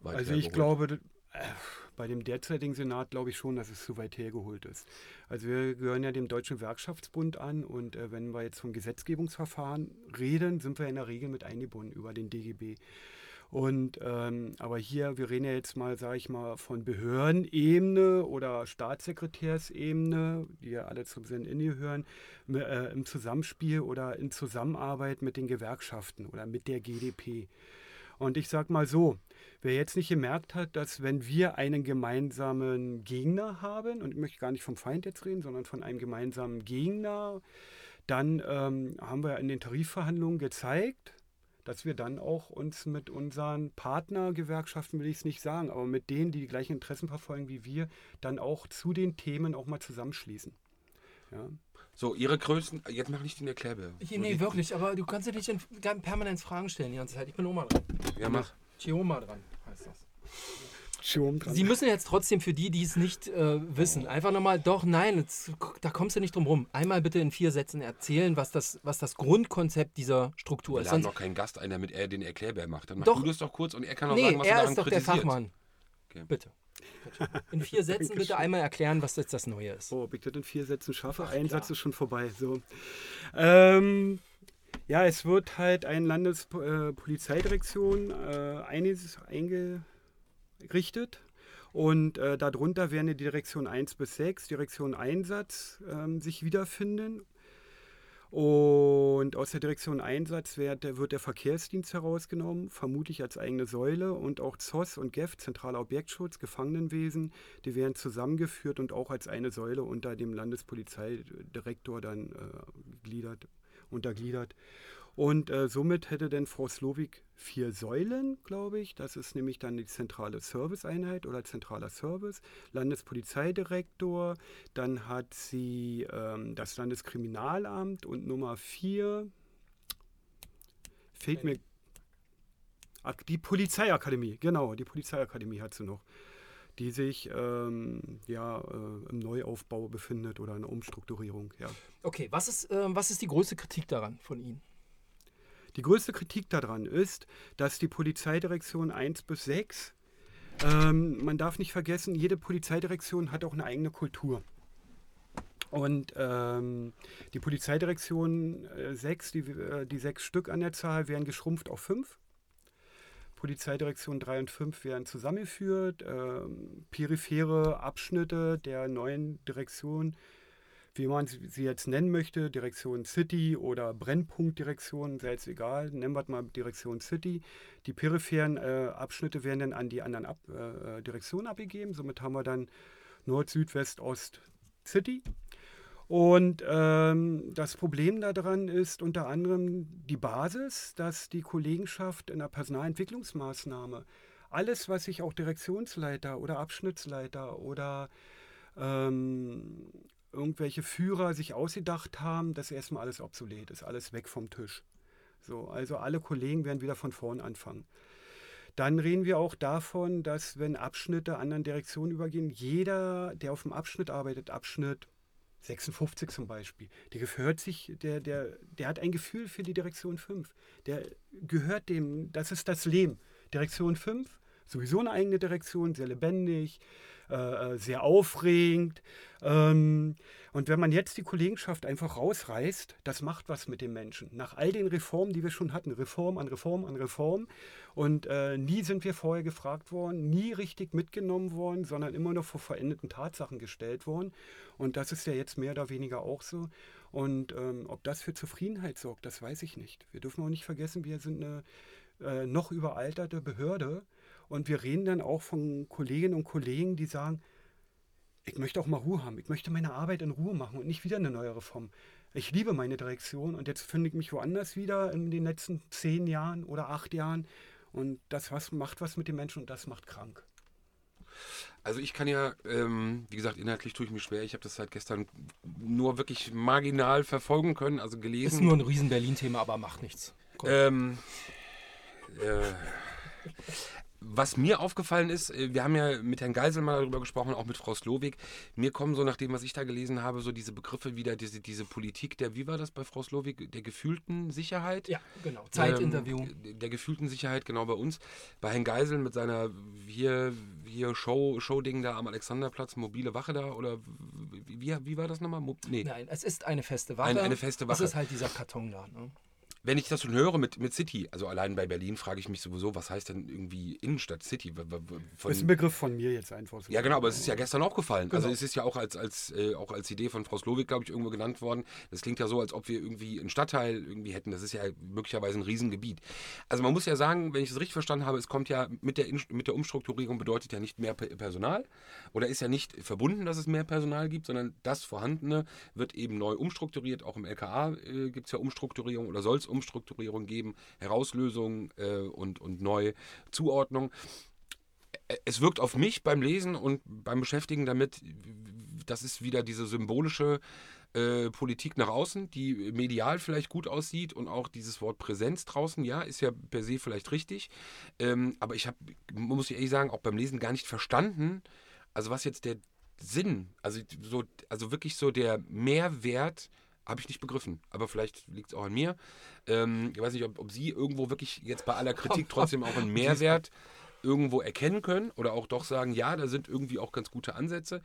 weit Also ich glaube, bei dem derzeitigen Senat glaube ich schon, dass es zu weit hergeholt ist. Also wir gehören ja dem Deutschen Gewerkschaftsbund an und äh, wenn wir jetzt vom Gesetzgebungsverfahren reden, sind wir in der Regel mit eingebunden über den DGB. Und ähm, aber hier, wir reden ja jetzt mal, sage ich mal, von Behördenebene oder Staatssekretärsebene, die ja alle zum Sinn gehören, äh, im Zusammenspiel oder in Zusammenarbeit mit den Gewerkschaften oder mit der GDP. Und ich sage mal so, wer jetzt nicht gemerkt hat, dass wenn wir einen gemeinsamen Gegner haben, und ich möchte gar nicht vom Feind jetzt reden, sondern von einem gemeinsamen Gegner, dann ähm, haben wir in den Tarifverhandlungen gezeigt, dass wir dann auch uns mit unseren Partnergewerkschaften, will ich es nicht sagen, aber mit denen, die die gleichen Interessen verfolgen wie wir, dann auch zu den Themen auch mal zusammenschließen. Ja. So, Ihre größten, jetzt mach nicht den Erklärbär. Ich, nee, wirklich, aber du kannst ja nicht in, permanent Fragen stellen die ganze Zeit. Ich bin Oma dran. Ja, mach. Chioma dran, heißt das. Schirm dran. Sie müssen jetzt trotzdem für die, die es nicht äh, wissen, einfach nochmal, doch, nein, jetzt, da kommst du nicht drum rum. Einmal bitte in vier Sätzen erzählen, was das, was das Grundkonzept dieser Struktur Wir ist. laden Sonst, doch keinen Gast ein, damit er den Erklärbär macht. Dann mach Doch. du das doch kurz und er kann auch nee, sagen, was er er daran ist doch der kritisiert. Fachmann. Okay. Bitte. (laughs) In vier Sätzen bitte einmal erklären, was jetzt das Neue ist. Oh, ob ich das in vier Sätzen schaffe? Ein Satz ist schon vorbei. So. Ähm, ja, es wird halt eine Landespolizeidirektion äh, einiges eingerichtet. Und äh, darunter werden die Direktion 1 bis 6, Direktion Einsatz, ähm, sich wiederfinden. Und aus der Direktion Einsatz wird der, wird der Verkehrsdienst herausgenommen, vermutlich als eigene Säule. Und auch ZOS und GEF, Zentraler Objektschutz, Gefangenenwesen, die werden zusammengeführt und auch als eine Säule unter dem Landespolizeidirektor dann äh, gliedert, untergliedert. Und äh, somit hätte denn Frau Slowik vier Säulen, glaube ich. Das ist nämlich dann die zentrale Serviceeinheit oder zentraler Service, Landespolizeidirektor, dann hat sie ähm, das Landeskriminalamt und Nummer vier fehlt mir die Polizeiakademie, genau, die Polizeiakademie hat sie noch, die sich ähm, ja, äh, im Neuaufbau befindet oder in der Umstrukturierung, ja. Okay, was ist, ähm, was ist die größte Kritik daran von Ihnen? Die größte Kritik daran ist, dass die Polizeidirektion 1 bis 6, ähm, man darf nicht vergessen, jede Polizeidirektion hat auch eine eigene Kultur. Und ähm, die Polizeidirektion äh, 6, die, äh, die sechs Stück an der Zahl, werden geschrumpft auf fünf. Polizeidirektion 3 und 5 werden zusammengeführt. Ähm, periphere Abschnitte der neuen Direktion wie man sie jetzt nennen möchte, Direktion City oder Brennpunktdirektion, jetzt egal, nennen wir es mal Direktion City. Die peripheren äh, Abschnitte werden dann an die anderen Ab äh, Direktionen abgegeben. Somit haben wir dann Nord, Süd, West, Ost, City. Und ähm, das Problem daran ist unter anderem die Basis, dass die Kollegenschaft in der Personalentwicklungsmaßnahme alles, was sich auch Direktionsleiter oder Abschnittsleiter oder ähm, irgendwelche Führer sich ausgedacht haben, das ist erstmal alles obsolet, ist alles weg vom Tisch. So, also alle Kollegen werden wieder von vorn anfangen. Dann reden wir auch davon, dass wenn Abschnitte anderen Direktionen übergehen, jeder, der auf dem Abschnitt arbeitet, Abschnitt 56 zum Beispiel, der gehört sich, der, der, der hat ein Gefühl für die Direktion 5. Der gehört dem, das ist das Leben. Direktion 5, sowieso eine eigene Direktion, sehr lebendig, äh, sehr aufregend. Ähm, und wenn man jetzt die Kollegenschaft einfach rausreißt, das macht was mit den Menschen. Nach all den Reformen, die wir schon hatten, Reform an Reform an Reform. Und äh, nie sind wir vorher gefragt worden, nie richtig mitgenommen worden, sondern immer noch vor veränderten Tatsachen gestellt worden. Und das ist ja jetzt mehr oder weniger auch so. Und ähm, ob das für Zufriedenheit sorgt, das weiß ich nicht. Wir dürfen auch nicht vergessen, wir sind eine äh, noch überalterte Behörde. Und wir reden dann auch von Kolleginnen und Kollegen, die sagen, ich möchte auch mal Ruhe haben. Ich möchte meine Arbeit in Ruhe machen und nicht wieder eine neue Reform. Ich liebe meine Direktion und jetzt finde ich mich woanders wieder in den letzten zehn Jahren oder acht Jahren. Und das was, macht was mit den Menschen und das macht krank. Also ich kann ja, ähm, wie gesagt, inhaltlich tue ich mich schwer. Ich habe das seit gestern nur wirklich marginal verfolgen können, also gelesen. Ist nur ein riesen Berlin-Thema, aber macht nichts. Ähm, äh, was mir aufgefallen ist, äh, wir haben ja mit Herrn Geisel mal darüber gesprochen, auch mit Frau Slowik. Mir kommen so, nach dem, was ich da gelesen habe, so diese Begriffe wieder, diese, diese Politik der, wie war das bei Frau Slowik, der gefühlten Sicherheit? ja, genau. Zeitinterview. Ähm, der gefühlten Sicherheit, genau bei uns. Bei Herrn Geisel mit seiner hier, hier Show, Show-Ding da am Alexanderplatz, mobile Wache da, oder wie, wie war das nochmal? Mo nee. Nein, es ist eine feste Wache. Eine- eine feste Wache. Es ist halt dieser Karton da. Ne? Wenn ich das schon höre mit, mit City, also allein bei Berlin frage ich mich sowieso, was heißt denn irgendwie Innenstadt City? Von, ist ein Begriff von mir jetzt einfach so. ja, genau, aber es ist ja gestern auch gefallen. Also Genau. es ist ja auch als, als, äh, auch als Idee von Frau Slowik, glaube ich, irgendwo genannt worden. Das klingt ja so, als ob wir irgendwie einen Stadtteil irgendwie hätten. Das ist ja möglicherweise ein Riesengebiet. Also man muss ja sagen, wenn ich es richtig verstanden habe, es kommt ja mit der, mit der Umstrukturierung bedeutet ja nicht mehr Pe- Personal oder ist ja nicht verbunden, dass es mehr Personal gibt, sondern das Vorhandene wird eben neu umstrukturiert. Auch im LKA äh, gibt es ja Umstrukturierung oder soll es Umstrukturierung geben, Herauslösung äh, und, und neue Zuordnung es wirkt auf mich beim Lesen und beim Beschäftigen damit, das ist wieder diese symbolische äh, Politik nach außen, die medial vielleicht gut aussieht und auch dieses Wort Präsenz draußen, ja, ist ja per se vielleicht richtig. Ähm, aber ich habe, muss ich ehrlich sagen, auch beim Lesen gar nicht verstanden, also was jetzt der Sinn, also so, also wirklich so der Mehrwert habe ich nicht begriffen. Aber vielleicht liegt es auch an mir. Ähm, ich weiß nicht, ob, ob Sie irgendwo wirklich jetzt bei aller Kritik (laughs) trotzdem auch einen Mehrwert irgendwo erkennen können oder auch doch sagen, ja, da sind irgendwie auch ganz gute Ansätze.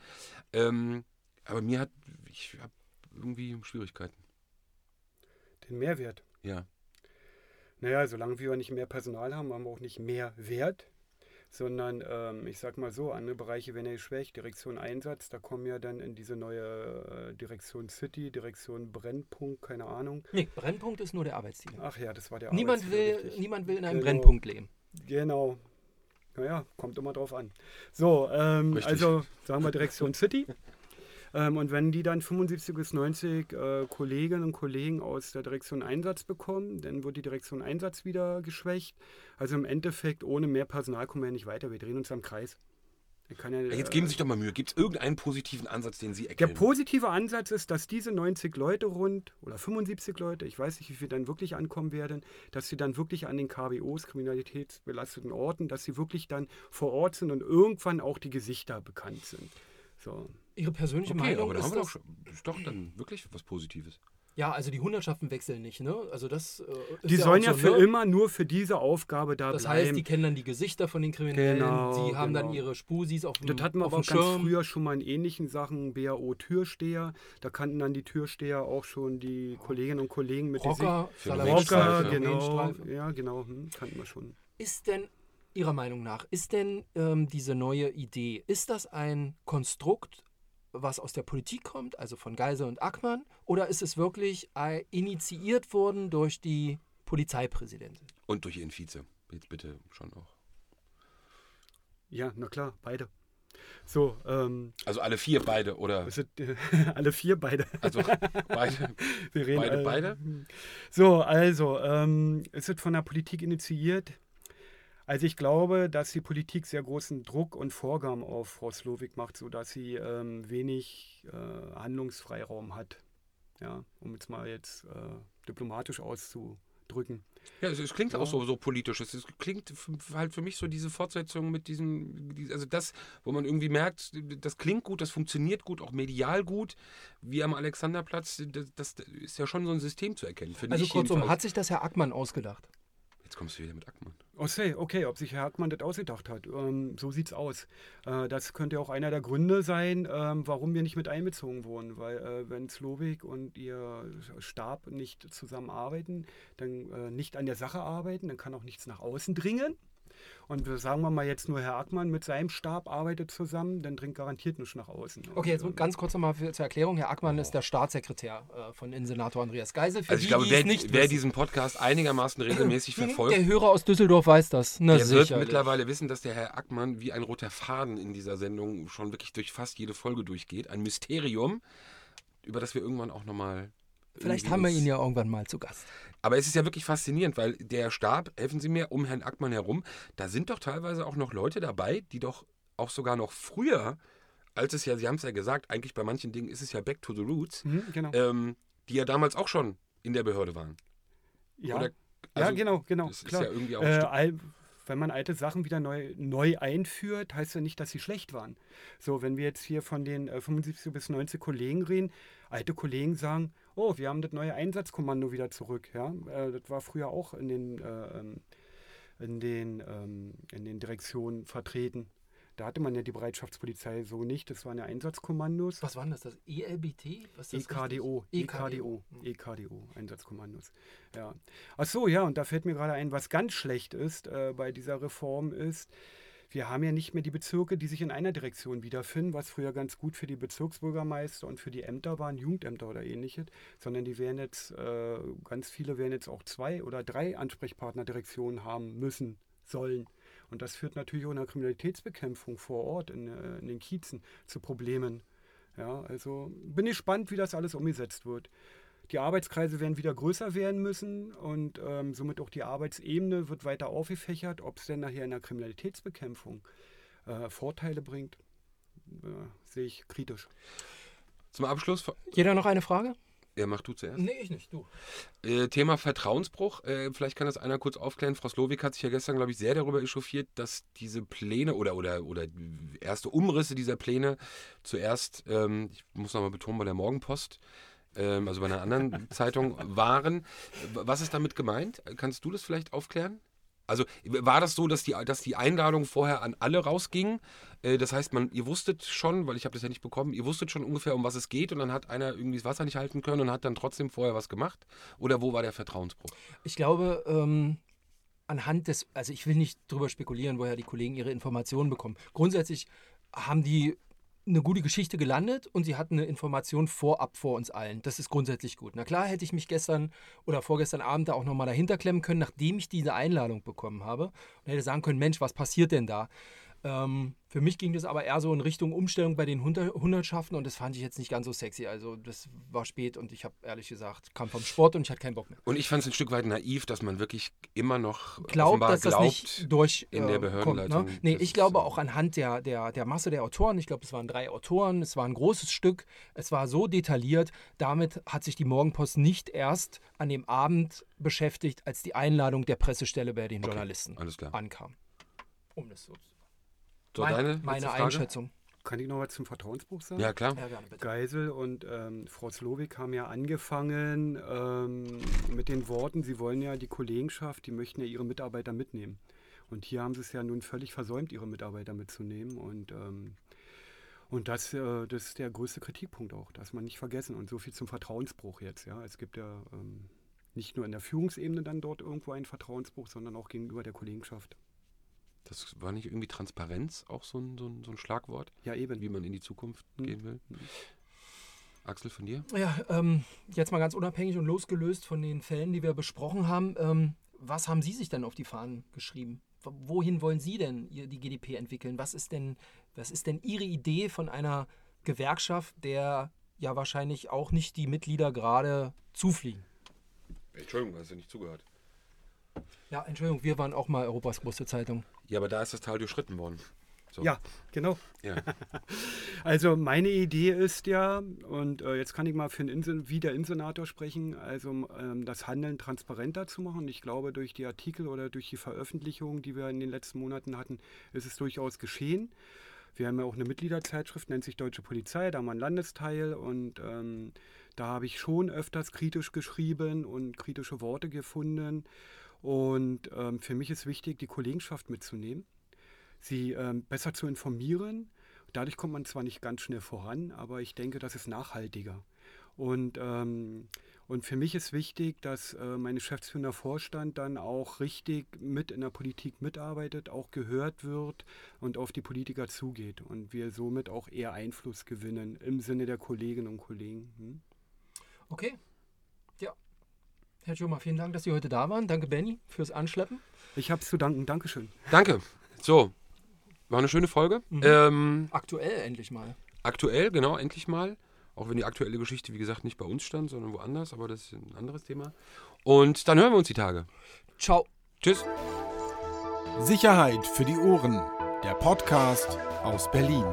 Ähm, aber mir hat, ich habe irgendwie Schwierigkeiten. Den Mehrwert. Ja. Naja, solange wir nicht mehr Personal haben, haben wir auch nicht mehr Wert, sondern ähm, ich sag mal so, andere Bereiche werden ja geschwächt. Direktion Einsatz, da kommen ja dann in diese neue äh, Direktion City, Direktion Brennpunkt, keine Ahnung. Nee, Brennpunkt ist nur der Arbeitstitel. Ach ja, das war der Niemand will, richtig. niemand will in einem Genau. Brennpunkt leben. Genau. Naja, kommt immer drauf an. So, ähm, also sagen wir Direktion City. Ähm, und wenn die dann 75 bis 90 äh, Kolleginnen und Kollegen aus der Direktion Einsatz bekommen, dann wird die Direktion Einsatz wieder geschwächt. Also im Endeffekt, ohne mehr Personal kommen wir ja nicht weiter. Wir drehen uns am Kreis. Ja, Jetzt äh, geben Sie sich doch mal Mühe. Gibt es irgendeinen positiven Ansatz, den Sie der erkennen? positive Ansatz ist, dass diese 90 Leute rund oder 75 Leute, ich weiß nicht, wie viele dann wirklich ankommen werden, dass sie dann wirklich an den KBOs, kriminalitätsbelasteten Orten, dass sie wirklich dann vor Ort sind und irgendwann auch die Gesichter bekannt sind. So. Ihre persönliche okay, Meinung aber da ist haben wir doch, das, schon, das ist doch dann wirklich was Positives. Ja, also die Hundertschaften wechseln nicht, ne? Also das äh, ist Die ja sollen auch ja so, für ne? immer nur für diese Aufgabe da Das bleiben. heißt, die kennen dann die Gesichter von den Kriminellen, Genau, die haben dann genau. ihre Spusis auf dem, das hatten wir auf aber auch ganz Schirm. früher schon mal in ähnlichen Sachen, BAO-Türsteher. Da kannten dann die Türsteher auch schon die Kolleginnen und Kollegen mit Rocker, Rocker, Ringstreife. genau. Ja, genau, hm, kannten wir schon. Ist denn, Ihrer Meinung nach, ist denn ähm, diese neue Idee, ist das ein Konstrukt, was aus der Politik kommt, also von Geisel und Ackmann, oder ist es wirklich äh, initiiert worden durch die Polizeipräsidentin? Und durch Ihren Vize. Jetzt bitte schon auch. Ja, na klar, beide. So, ähm, Also alle vier, beide oder? es sind äh, (laughs) alle vier beide. Also beide. Wir reden Beide, alle- beide? So, also, ähm, es wird von der Politik initiiert. Also ich glaube, dass die Politik sehr großen Druck und Vorgaben auf Frau Slowik macht, sodass sie ähm, wenig äh, Handlungsfreiraum hat. Ja, um jetzt mal jetzt äh, diplomatisch auszudrücken. Ja, es, es klingt Ja. auch so, so politisch. Es, es klingt halt für mich so diese Fortsetzung mit diesem, die- also das, wo man irgendwie merkt, das klingt gut, das funktioniert gut, auch medial gut, wie am Alexanderplatz. Das, das ist ja schon so ein System zu erkennen. finde Also ich kurzum, jedenfalls. hat sich das Herr Ackmann ausgedacht? Jetzt kommst du wieder mit Ackmann. Okay, okay, ob sich Herr Hackmann das ausgedacht hat. Ähm, so sieht's aus. Äh, das könnte auch einer der Gründe sein, ähm, warum wir nicht mit einbezogen wurden. Weil äh, wenn Slowik und ihr Stab nicht zusammenarbeiten, dann äh, nicht an der Sache arbeiten, dann kann auch nichts nach außen dringen. Und wir sagen wir mal jetzt nur Herr Ackmann mit seinem Stab arbeitet zusammen, dann dringt garantiert nichts nach außen. Okay, jetzt Und, ähm, ganz kurz nochmal zur Erklärung. Herr Ackmann ist der Staatssekretär äh, von Innensenator Andreas Geisel. Für Also ich die, glaube, die wer, wer diesen Podcast einigermaßen regelmäßig (clears throat) verfolgt, Der Hörer aus Düsseldorf weiß das. Na, der wird sicherlich. mittlerweile wissen, dass der Herr Ackmann wie ein roter Faden in dieser Sendung schon wirklich durch fast jede Folge durchgeht. Ein Mysterium, über das wir irgendwann auch nochmal. Vielleicht haben wir ihn ja irgendwann mal zu Gast. Aber es ist ja wirklich faszinierend, weil der Stab, helfen Sie mir, um Herrn Ackmann herum, da sind doch teilweise auch noch Leute dabei, die doch auch sogar noch früher, als es ja, Sie haben es ja gesagt, eigentlich bei manchen Dingen ist es ja back to the roots, Mhm, genau. ähm, die ja damals auch schon in der Behörde waren. ja. Oder, ja, also, genau, genau. Das ist klar. ja irgendwie auch Äh, wenn man alte Sachen wieder neu, neu einführt, heißt ja nicht, dass sie schlecht waren. So, wenn wir jetzt hier von den äh, 75 bis 90 Kollegen reden, alte Kollegen sagen, oh, wir haben das neue Einsatzkommando wieder zurück. Ja? Äh, das war früher auch in den, äh, ähm, in den, ähm, in den Direktionen vertreten. Da hatte man ja die Bereitschaftspolizei so nicht. Das waren ja Einsatzkommandos. Was waren das? Das ELBT? Was ist das EKDO, richtig? EKDO, Hm. EKDO, Einsatzkommandos. Ja. Ach so, ja, und da fällt mir gerade ein, was ganz schlecht ist äh, bei dieser Reform ist, wir haben ja nicht mehr die Bezirke, die sich in einer Direktion wiederfinden, was früher ganz gut für die Bezirksbürgermeister und für die Ämter waren, Jugendämter oder ähnliches, sondern die werden jetzt, äh, ganz viele werden jetzt auch zwei oder drei Ansprechpartnerdirektionen haben müssen, sollen. Und das führt natürlich auch in der Kriminalitätsbekämpfung vor Ort, in, äh, in den Kiezen, zu Problemen. Ja, also bin ich gespannt, wie das alles umgesetzt wird. Die Arbeitskreise werden wieder größer werden müssen und ähm, somit auch die Arbeitsebene wird weiter aufgefächert. Ob es denn nachher in der Kriminalitätsbekämpfung äh, Vorteile bringt, äh, sehe ich kritisch. Zum Abschluss, Jeder noch eine Frage? ja, mach du zuerst. Nee, ich nicht. Du. Äh, Thema Vertrauensbruch. Äh, vielleicht kann das einer kurz aufklären. Frau Slowik hat sich ja gestern, glaube ich, sehr darüber echauffiert, dass diese Pläne oder, oder, oder erste Umrisse dieser Pläne zuerst, ähm, ich muss nochmal betonen, bei der Morgenpost, ähm, also bei einer anderen (laughs) Zeitung, waren. Was ist damit gemeint? Kannst du das vielleicht aufklären? Also war das so, dass die, dass die Einladung vorher an alle rausging? Äh, das heißt, man, ihr wusstet schon, weil ich habe das ja nicht bekommen, ihr wusstet schon ungefähr, um was es geht und dann hat einer irgendwie das Wasser nicht halten können und hat dann trotzdem vorher was gemacht? Oder wo war der Vertrauensbruch? Ich glaube, ähm, anhand des, also ich will nicht drüber spekulieren, woher die Kollegen ihre Informationen bekommen. Grundsätzlich haben die eine gute Geschichte gelandet und sie hatten eine Information vorab vor uns allen. Das ist grundsätzlich gut. Na klar hätte ich mich gestern oder vorgestern Abend da auch nochmal dahinter klemmen können, nachdem ich diese Einladung bekommen habe und hätte sagen können, Mensch, was passiert denn da? Ähm, für mich ging das aber eher so in Richtung Umstellung bei den Hunder- Hundertschaften und das fand ich jetzt nicht ganz so sexy. Also das war spät und ich habe ehrlich gesagt, kam vom Sport und ich hatte keinen Bock mehr. Und ich fand es ein Stück weit naiv, dass man wirklich immer noch glaubt, dass das glaubt, nicht durch in der äh, Behördenleitung, Kommt, ne? Nee, das ich glaube äh, auch anhand der, der, der Masse der Autoren, ich glaube, es waren drei Autoren, es war ein großes Stück, es war so detailliert, damit hat sich die Morgenpost nicht erst an dem Abend beschäftigt, als die Einladung der Pressestelle bei den Okay, Journalisten alles klar. ankam. Um das so So, Mein- deine meine? Einschätzung. Kann ich noch was zum Vertrauensbruch sagen? Ja, klar. Ja, gerne. Geisel und ähm, Frau Slowik haben ja angefangen ähm, mit den Worten, sie wollen ja die Kollegenschaft, die möchten ja ihre Mitarbeiter mitnehmen. Und hier haben sie es ja nun völlig versäumt, ihre Mitarbeiter mitzunehmen. Und, ähm, und das, äh, das ist der größte Kritikpunkt auch, dass man nicht vergessen. Und so viel zum Vertrauensbruch jetzt. Ja. Es gibt ja ähm, nicht nur in der Führungsebene dann dort irgendwo einen Vertrauensbruch, sondern auch gegenüber der Kollegenschaft. Das war nicht irgendwie Transparenz auch so ein, so ein, so ein Schlagwort, Ja, eben. wie man in die Zukunft Hm. gehen will? Axel, von dir? Ja, ähm, jetzt mal ganz unabhängig und losgelöst von den Fällen, die wir besprochen haben. Ähm, was haben Sie sich denn auf die Fahnen geschrieben? Wohin wollen Sie denn ihr- die GDP entwickeln? Was ist denn, was ist denn Ihre Idee von einer Gewerkschaft, der ja wahrscheinlich auch nicht die Mitglieder gerade zufliegen? Entschuldigung, hast du nicht zugehört. Ja, Entschuldigung, wir waren auch mal Europas größte Zeitung. Ja, aber da ist das Tal durchschritten worden. So. Ja, genau. ja. (laughs) Also meine Idee ist ja, und äh, jetzt kann ich mal für den Insen, wie der Insenator sprechen, also ähm, das Handeln transparenter zu machen. Ich glaube, durch die Artikel oder durch die Veröffentlichungen, die wir in den letzten Monaten hatten, ist es durchaus geschehen. Wir haben ja auch eine Mitgliederzeitschrift, nennt sich Deutsche Polizei, da haben wir einen Landesteil und ähm, da habe ich schon öfters kritisch geschrieben und kritische Worte gefunden. Und ähm, für mich ist wichtig, die Kollegenschaft mitzunehmen sie ähm, besser zu informieren. Dadurch kommt man zwar nicht ganz schnell voran, aber ich denke, das ist nachhaltiger. Und, ähm, und für mich ist wichtig, dass äh, mein geschäftsführender Vorstand dann auch richtig mit in der Politik mitarbeitet, auch gehört wird und auf die Politiker zugeht und wir somit auch eher Einfluss gewinnen im Sinne der Kolleginnen und Kollegen. Hm? Okay. Herr Schummer, vielen Dank, dass Sie heute da waren. Danke, Benny, fürs Anschleppen. Ich habe es zu danken. Dankeschön. Danke. So, war eine schöne Folge. Mhm. Ähm, Aktuell endlich mal. aktuell, genau, endlich mal. Auch wenn die aktuelle Geschichte, wie gesagt, nicht bei uns stand, sondern woanders, aber das ist ein anderes Thema. Und dann hören wir uns die Tage. Ciao. Tschüss. Sicherheit für die Ohren. Der Podcast aus Berlin.